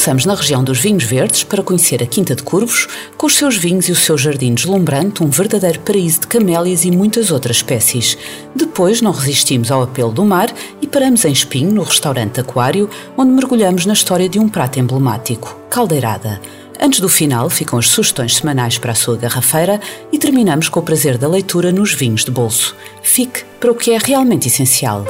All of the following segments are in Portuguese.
Começamos na região dos vinhos verdes para conhecer a Quinta de Curvos, com os seus vinhos e o seu jardim deslumbrante, um verdadeiro paraíso de camélias e muitas outras espécies. Depois não resistimos ao apelo do mar e paramos em Espinho, no restaurante Aquário, onde mergulhamos na história de um prato emblemático, caldeirada. Antes do final ficam as sugestões semanais para a sua garrafeira e terminamos com o prazer da leitura nos vinhos de bolso. Fique para o que é realmente essencial.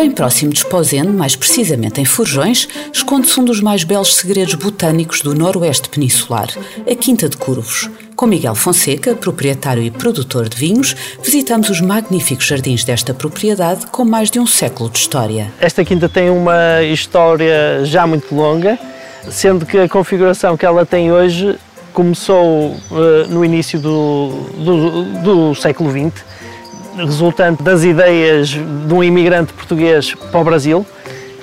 Bem próximo de Esposende, mais precisamente em Forjões, esconde-se um dos mais belos segredos botânicos do noroeste peninsular, a Quinta de Curvos. Com Miguel Fonseca, proprietário e produtor de vinhos, visitamos os magníficos jardins desta propriedade com mais de um século de história. Esta quinta tem uma história já muito longa, sendo que a configuração que ela tem hoje começou uh, no início do, do, do século XX resultante das ideias de um imigrante português para o Brasil,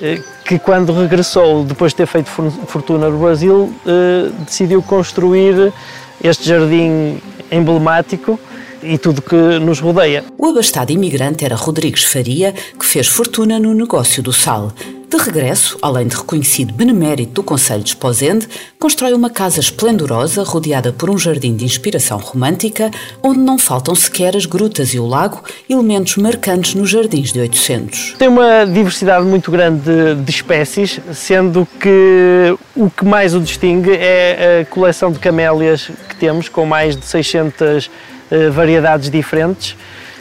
eh, que quando regressou, depois de ter feito fortuna no Brasil, eh, decidiu construir este jardim emblemático e tudo que nos rodeia. O abastado imigrante era Rodrigues Faria, que fez fortuna no negócio do sal. De regresso, além de reconhecido benemérito do Conselho de Esposende, constrói uma casa esplendorosa rodeada por um jardim de inspiração romântica, onde não faltam sequer as grutas e o lago, elementos marcantes nos jardins de 800. Tem uma diversidade muito grande de, de espécies, sendo que o que mais o distingue é a coleção de camélias que temos, com mais de 600 uh, eh, variedades diferentes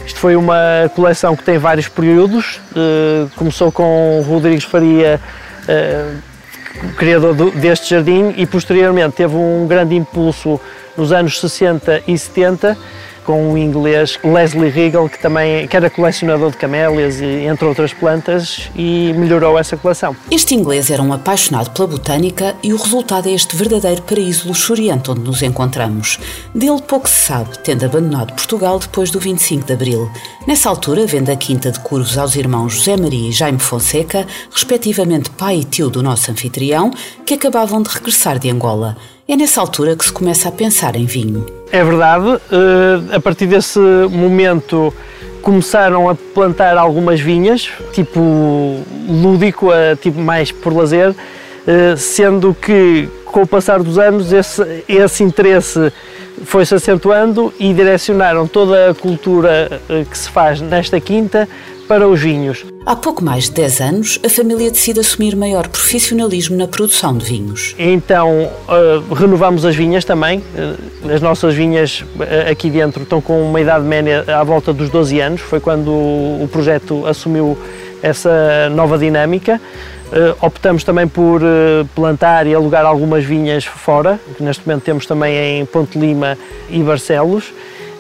isto foi uma coleção que tem vários períodos. Uh, começou com Rodrigues Faria, uh, criador do, deste jardim, e posteriormente teve um grande impulso nos anos 60 e 70 com o inglês Leslie Regal, que também que era colecionador de camélias, entre outras plantas, e melhorou essa coleção. Este inglês era um apaixonado pela botânica e o resultado é este verdadeiro paraíso luxuriante onde nos encontramos. Dele pouco se sabe, tendo abandonado Portugal depois do 25 de Abril. Nessa altura, vende a quinta de Curvos aos irmãos José Maria e Jaime Fonseca, respectivamente pai e tio do nosso anfitrião, que acabavam de regressar de Angola. É nessa altura que se começa a pensar em vinho. É verdade, eh, a partir desse momento começaram a plantar algumas vinhas, tipo lúdico, tipo mais por lazer, eh, sendo que com o passar dos anos esse, esse interesse foi-se acentuando e direcionaram toda a cultura eh, que se faz nesta quinta para os vinhos. Há pouco mais de 10 anos, a família decide assumir maior profissionalismo na produção de vinhos. Então, uh, renovamos as vinhas também. Uh, as nossas vinhas uh, aqui dentro estão com uma idade média à volta dos 12 anos. Foi quando o, o projeto assumiu essa nova dinâmica. optamos também por plantar e alugar algumas vinhas fora, que neste momento temos também em Ponte Lima e Barcelos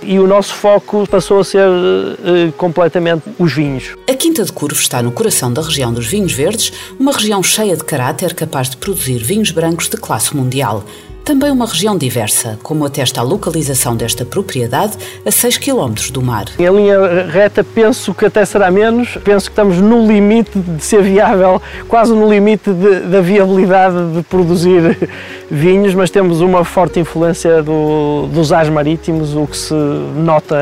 e o nosso foco passou a ser uh, completamente os vinhos. A Quinta de Curvo está no coração da região dos vinhos verdes, uma região cheia de caráter capaz de produzir vinhos brancos de classe mundial. Também uma região diversa, como atesta a localização desta propriedade a 6 km do mar. Em linha reta penso que até será menos, penso que estamos no limite de ser viável, quase no limite de, da viabilidade de produzir vinhos, mas temos uma forte influência do, dos ares marítimos, o que se nota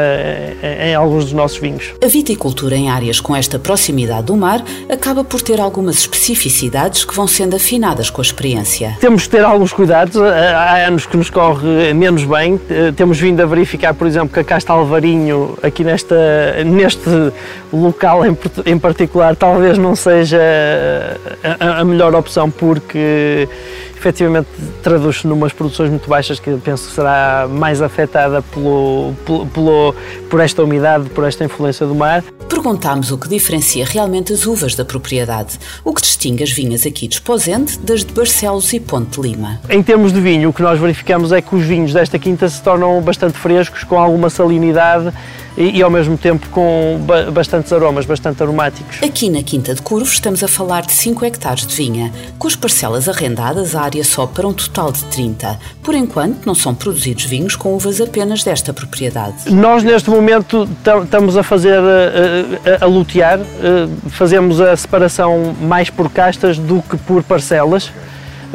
em, em alguns dos nossos vinhos. A viticultura em áreas com esta proximidade do mar acaba por ter algumas especificidades que vão sendo afinadas com a experiência. Temos que ter alguns cuidados há anos que nos corre menos bem. Eh, temos vindo a verificar, por exemplo, que a casta alvarinho aqui nesta, neste local em, particular talvez não seja a melhor opção porque efetivamente traduz-se numas produções muito baixas que penso que será mais afetada pelo, pelo, pelo, por esta umidade, por esta influência do mar. Perguntámos o que diferencia realmente as uvas da propriedade, o que distingue as vinhas aqui de Esposende das de Barcelos e Ponte Lima. Em termos de vinho, o que nós verificamos é que os vinhos desta quinta se tornam bastante frescos, com alguma salinidade, e, e ao mesmo tempo com ba bastantes aromas, bastante aromáticos. Aqui na Quinta de Curvos estamos a falar de 5 hectares de vinha, com as parcelas arrendadas a área só para um total de 30. Por enquanto, não são produzidos vinhos com uvas apenas desta propriedade. Nós neste momento estamos a fazer, a, a, a lutear, eh, fazemos a separação mais por castas do que por parcelas.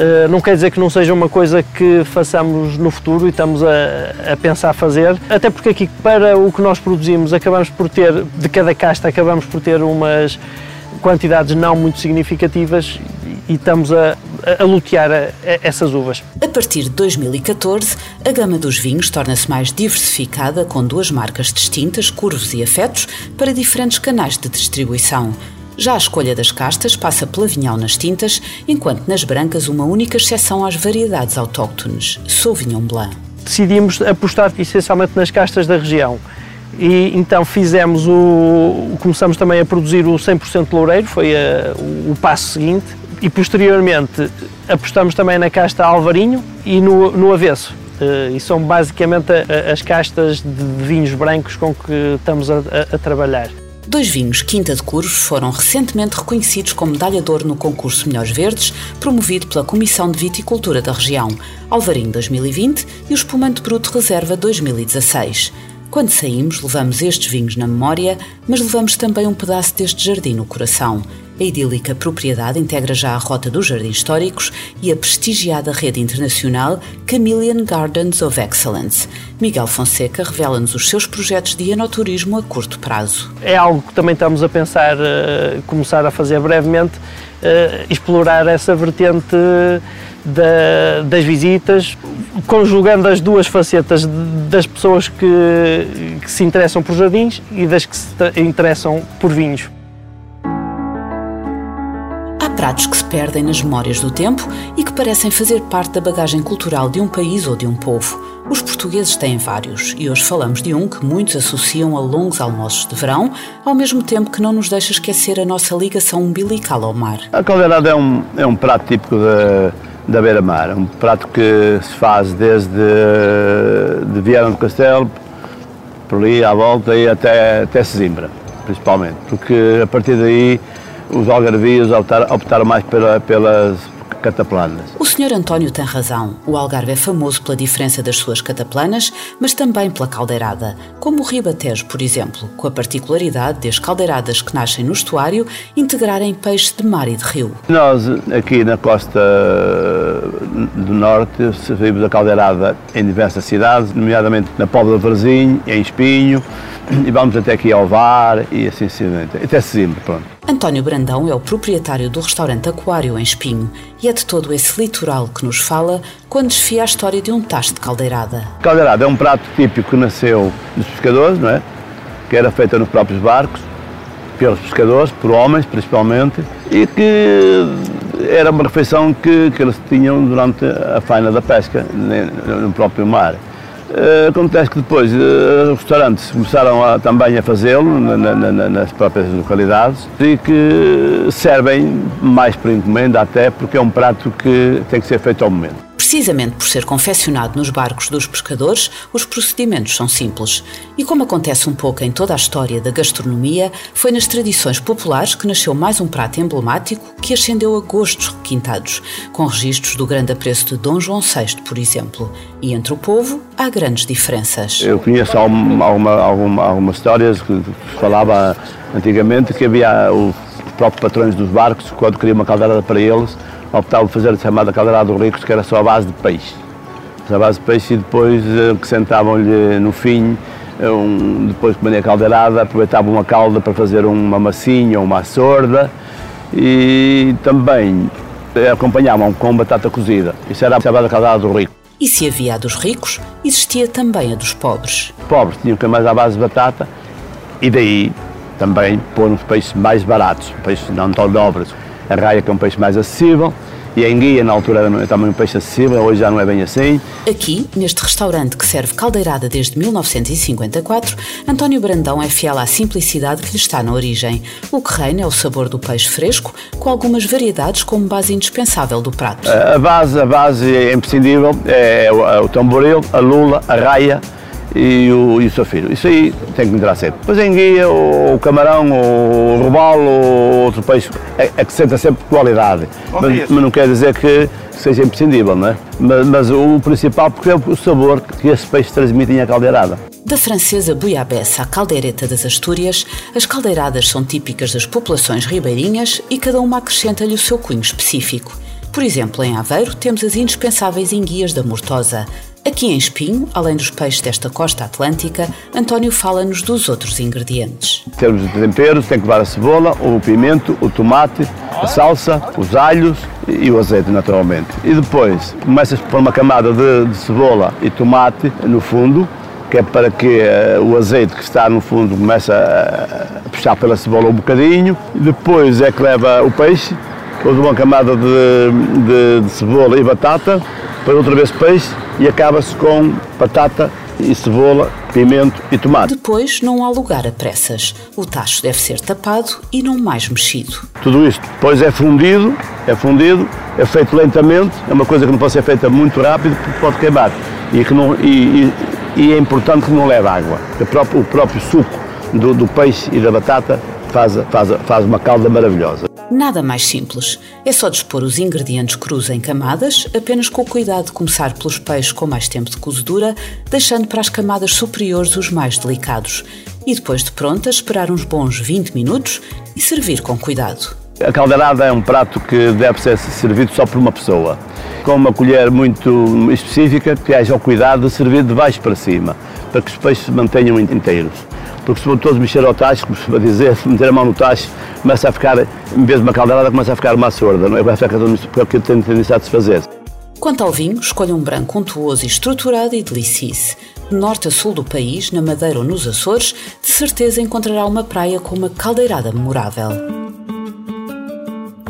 Eh, não quer dizer que não seja uma coisa que façamos no futuro e estamos a, a, pensar fazer, até porque aqui para o que nós produzimos acabamos por ter, de cada casta acabamos por ter umas quantidades não muito significativas e estamos a, a lutear a, a essas uvas. A partir de 2014, a gama dos vinhos torna-se mais diversificada com duas marcas distintas, Curvos e Afetos, para diferentes canais de distribuição. Já a escolha das castas passa pela vinhal nas tintas, enquanto nas brancas uma única exceção às variedades autóctones, Sauvignon Blanc. Decidimos apostar essencialmente nas castas da região e então fizemos o. começamos também a produzir o 100% loureiro, foi a, o, o passo seguinte, e posteriormente apostamos também na casta Alvarinho e no, no avesso. Uh, e são basicamente a, as castas de vinhos brancos com que estamos a, a, a trabalhar. Dois vinhos Quinta de Curvos foram recentemente reconhecidos como medalha de ouro no concurso Melhores Verdes, promovido pela Comissão de Viticultura da região, Alvarinho 2020 e o Espumante Bruto Reserva 2016. Quando saímos, levamos estes vinhos na memória, mas levamos também um pedaço deste jardim no coração. A idílica propriedade integra já a rota dos jardins históricos e a prestigiada rede internacional Chameleon Gardens of Excellence. Miguel Fonseca revela-nos os seus projetos de enoturismo a curto prazo. É algo que também estamos a pensar uh, começar a fazer brevemente, uh, explorar essa vertente da, das visitas, conjugando as duas facetas das pessoas que, que se interessam por jardins e das que se interessam por vinhos pratos que se perdem nas memórias do tempo e que parecem fazer parte da bagagem cultural de um país ou de um povo. Os portugueses têm vários e hoje falamos de um que muitos associam a longos almoços de verão, ao mesmo tempo que não nos deixa esquecer a nossa ligação umbilical ao mar. A caldeirada é um, é um prato típico da, da beira-mar, é um prato que se faz desde de Viana do Castelo, por ali à volta e até, até Sesimbra, principalmente, porque a partir daí os algarvios optaram, optaram mais pela, pelas cataplanas. O Sr. António tem razão. O Algarve é famoso pela diferença das suas cataplanas, mas também pela caldeirada, como o Ribatejo, por exemplo, com a particularidade das caldeiradas que nascem no estuário integrarem peixe de mar e de rio. Nós, aqui na costa do norte, servimos a caldeirada em diversas cidades, nomeadamente na Póvoa de Varzim, em Espinho, e vamos até aqui ao VAR e assim sucessivamente, até Sesimbra, pronto. António Brandão é o proprietário do restaurante Aquário em Espinho e é de todo esse litoral que nos fala quando desfia a história de um tacho de caldeirada. Caldeirada é um prato típico que nasceu dos pescadores, não é? Que era feito nos próprios barcos, pelos pescadores, por homens principalmente, e que era uma refeição que, que eles tinham durante a faina da pesca no próprio mar. Uh, acontece que depois uh, os restaurantes começaram a, também a fazê-lo na, na, nas próprias localidades e que servem mais por encomenda até porque é um prato que tem que ser feito ao momento. Precisamente por ser confeccionado nos barcos dos pescadores, os procedimentos são simples. E como acontece um pouco em toda a história da gastronomia, foi nas tradições populares que nasceu mais um prato emblemático que ascendeu a gostos requintados, com registros do grande apreço de Dom João VI, por exemplo. E entre o povo há grandes diferenças. Eu conheço alguma, alguma, algumas histórias que falava antigamente que havia os próprios patrões dos barcos, quando queriam uma caldeirada para eles, optavam por fazer a chamada caldeirada dos ricos, que era só a base de peixe. A base de peixe e depois eh, acrescentavam-lhe no fim, eh, um, depois que a caldeirada, aproveitavam uma calda para fazer uma massinha ou uma sorda e também eh, acompanhavam com batata cozida. Isso era a chamada caldeirada do rico. E se havia a dos ricos, existia também a dos pobres. Pobres tinham que mais à base de batata e daí também pôr uns peixes mais baratos, peixes não tão nobres a raia que é um peixe mais acessível, e a enguia na altura era também um peixe acessível, hoje já não é bem assim. Aqui, neste restaurante que serve caldeirada desde 1954, António Brandão é fiel à simplicidade que lhe está na origem. O que reina é o sabor do peixe fresco, com algumas variedades como base indispensável do prato. A base, a base é imprescindível, é o, é o tamboril, a lula, a raia e o, e o seu filho. Isso aí tem que entrar sempre. Depois a enguia, o, o camarão, o, robalo, ou outro peixe, é, é que senta sempre qualidade. Mas, mas, não quer dizer que seja imprescindível, não é? Mas, mas o principal porque é o sabor que esse peixe transmite à caldeirada. Da francesa buiabessa à caldeireta das Astúrias, as caldeiradas são típicas das populações ribeirinhas e cada uma acrescenta-lhe o seu cunho específico. Por exemplo, em Aveiro temos as indispensáveis enguias da Mortosa, Aqui em Espinho, além dos peixes desta costa atlântica, António fala-nos dos outros ingredientes. Temos os temperos, tem que levar a cebola, o pimento, o tomate, a salsa, os alhos e o azeite, naturalmente. E depois começas a pôr uma camada de, de cebola e tomate no fundo, que é para que uh, o azeite que está no fundo comece a, a puxar pela cebola um bocadinho. Depois é que leva o peixe, depois uma camada de, de, de cebola e batata, depois outra vez peixe e acaba-se com batata e cebola, pimento e tomate. Depois não há lugar a pressas. O tacho deve ser tapado e não mais mexido. Tudo isto depois é fundido, é fundido, é feito lentamente, é uma coisa que não pode ser feita muito rápido porque pode queimar. E, que não, e, e, e é importante que não leve água. O próprio, o próprio suco do, do peixe e da batata faz, faz, faz uma calda maravilhosa. Nada mais simples. É só dispor os ingredientes crus em camadas, apenas com o cuidado de começar pelos peixes com mais tempo de cozedura, deixando para as camadas superiores os mais delicados. E depois de pronta, esperar uns bons 20 minutos e servir com cuidado. A caldeirada é um prato que deve ser servido só por uma pessoa, com uma colher muito específica, que haja o cuidado de servir de baixo para cima, para que os peixes se mantenham inteiros porque se todos mexer ao tacho, como se vai dizer, meter a mão no tacho, começa a ficar, em vez de uma caldeirada, começa a ficar uma sorda, não é? Vai ficar o que eu tenho tendência de se fazer. Quanto ao vinho, escolha um branco untuoso e estruturado e delicice. De norte a sul do país, na Madeira ou nos Açores, de certeza encontrará uma praia com uma caldeirada memorável.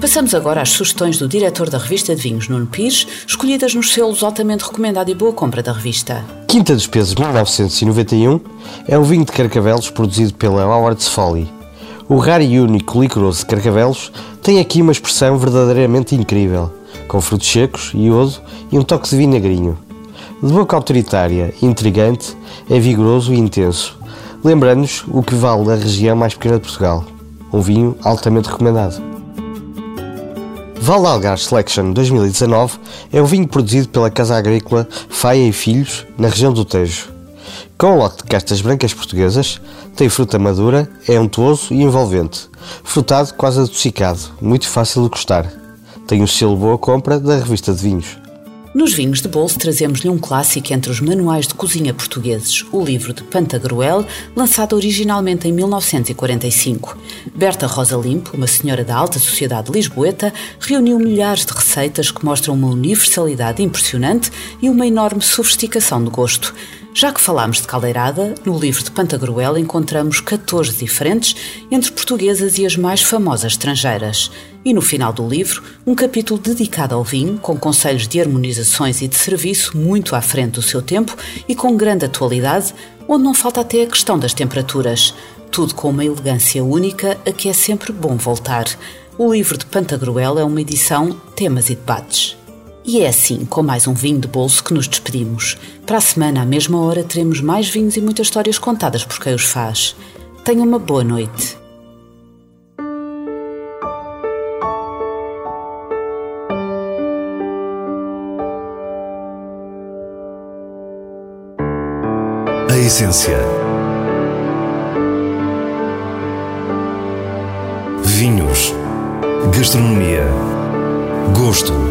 Passamos agora às sugestões do diretor da revista de vinhos, Nuno Pires, escolhidas nos selos altamente recomendado e boa compra da revista. Quinta dos Pesos 1991 é um vinho de Carcavelos produzido pela Howard Folly. O raro e único licoroso de Carcavelos tem aqui uma expressão verdadeiramente incrível, com frutos secos, iodo e um toque de vinagrinho. De boca autoritária intrigante, é vigoroso e intenso, lembrando-nos o que vale da região mais pequena de Portugal. Um vinho altamente recomendado. Val Algar Selection 2019 é um vinho produzido pela Casa Agrícola Faia e Filhos, na região do Tejo. Com o lote de castas brancas portuguesas, tem fruta madura, é untuoso e envolvente, frutado quase adocicado, muito fácil de gostar. Tem o selo Boa Compra da revista de vinhos. Nos vinhos de bolso trazemos-lhe um clássico entre os manuais de cozinha portugueses, o livro de Pantagruel, lançado originalmente em 1945. Berta Rosa Limpo, uma senhora da alta sociedade lisboeta, reuniu milhares de receitas que mostram uma universalidade impressionante e uma enorme sofisticação de gosto. Já que falámos de caldeirada, no livro de Pantagruel encontramos 14 diferentes entre portuguesas e as mais famosas estrangeiras. E no final do livro, um capítulo dedicado ao vinho, com conselhos de harmonizações e de serviço muito à frente do seu tempo e com grande atualidade, onde não falta até a questão das temperaturas. Tudo com uma elegância única a que é sempre bom voltar. O livro de Pantagruel é uma edição Temas e Debates. E é assim, com mais um vinho de bolso, que nos despedimos. Para a semana, à mesma hora, teremos mais vinhos e muitas histórias contadas por quem os faz. Tenha uma boa noite. A essência. Vinhos. Gastronomia. Gosto.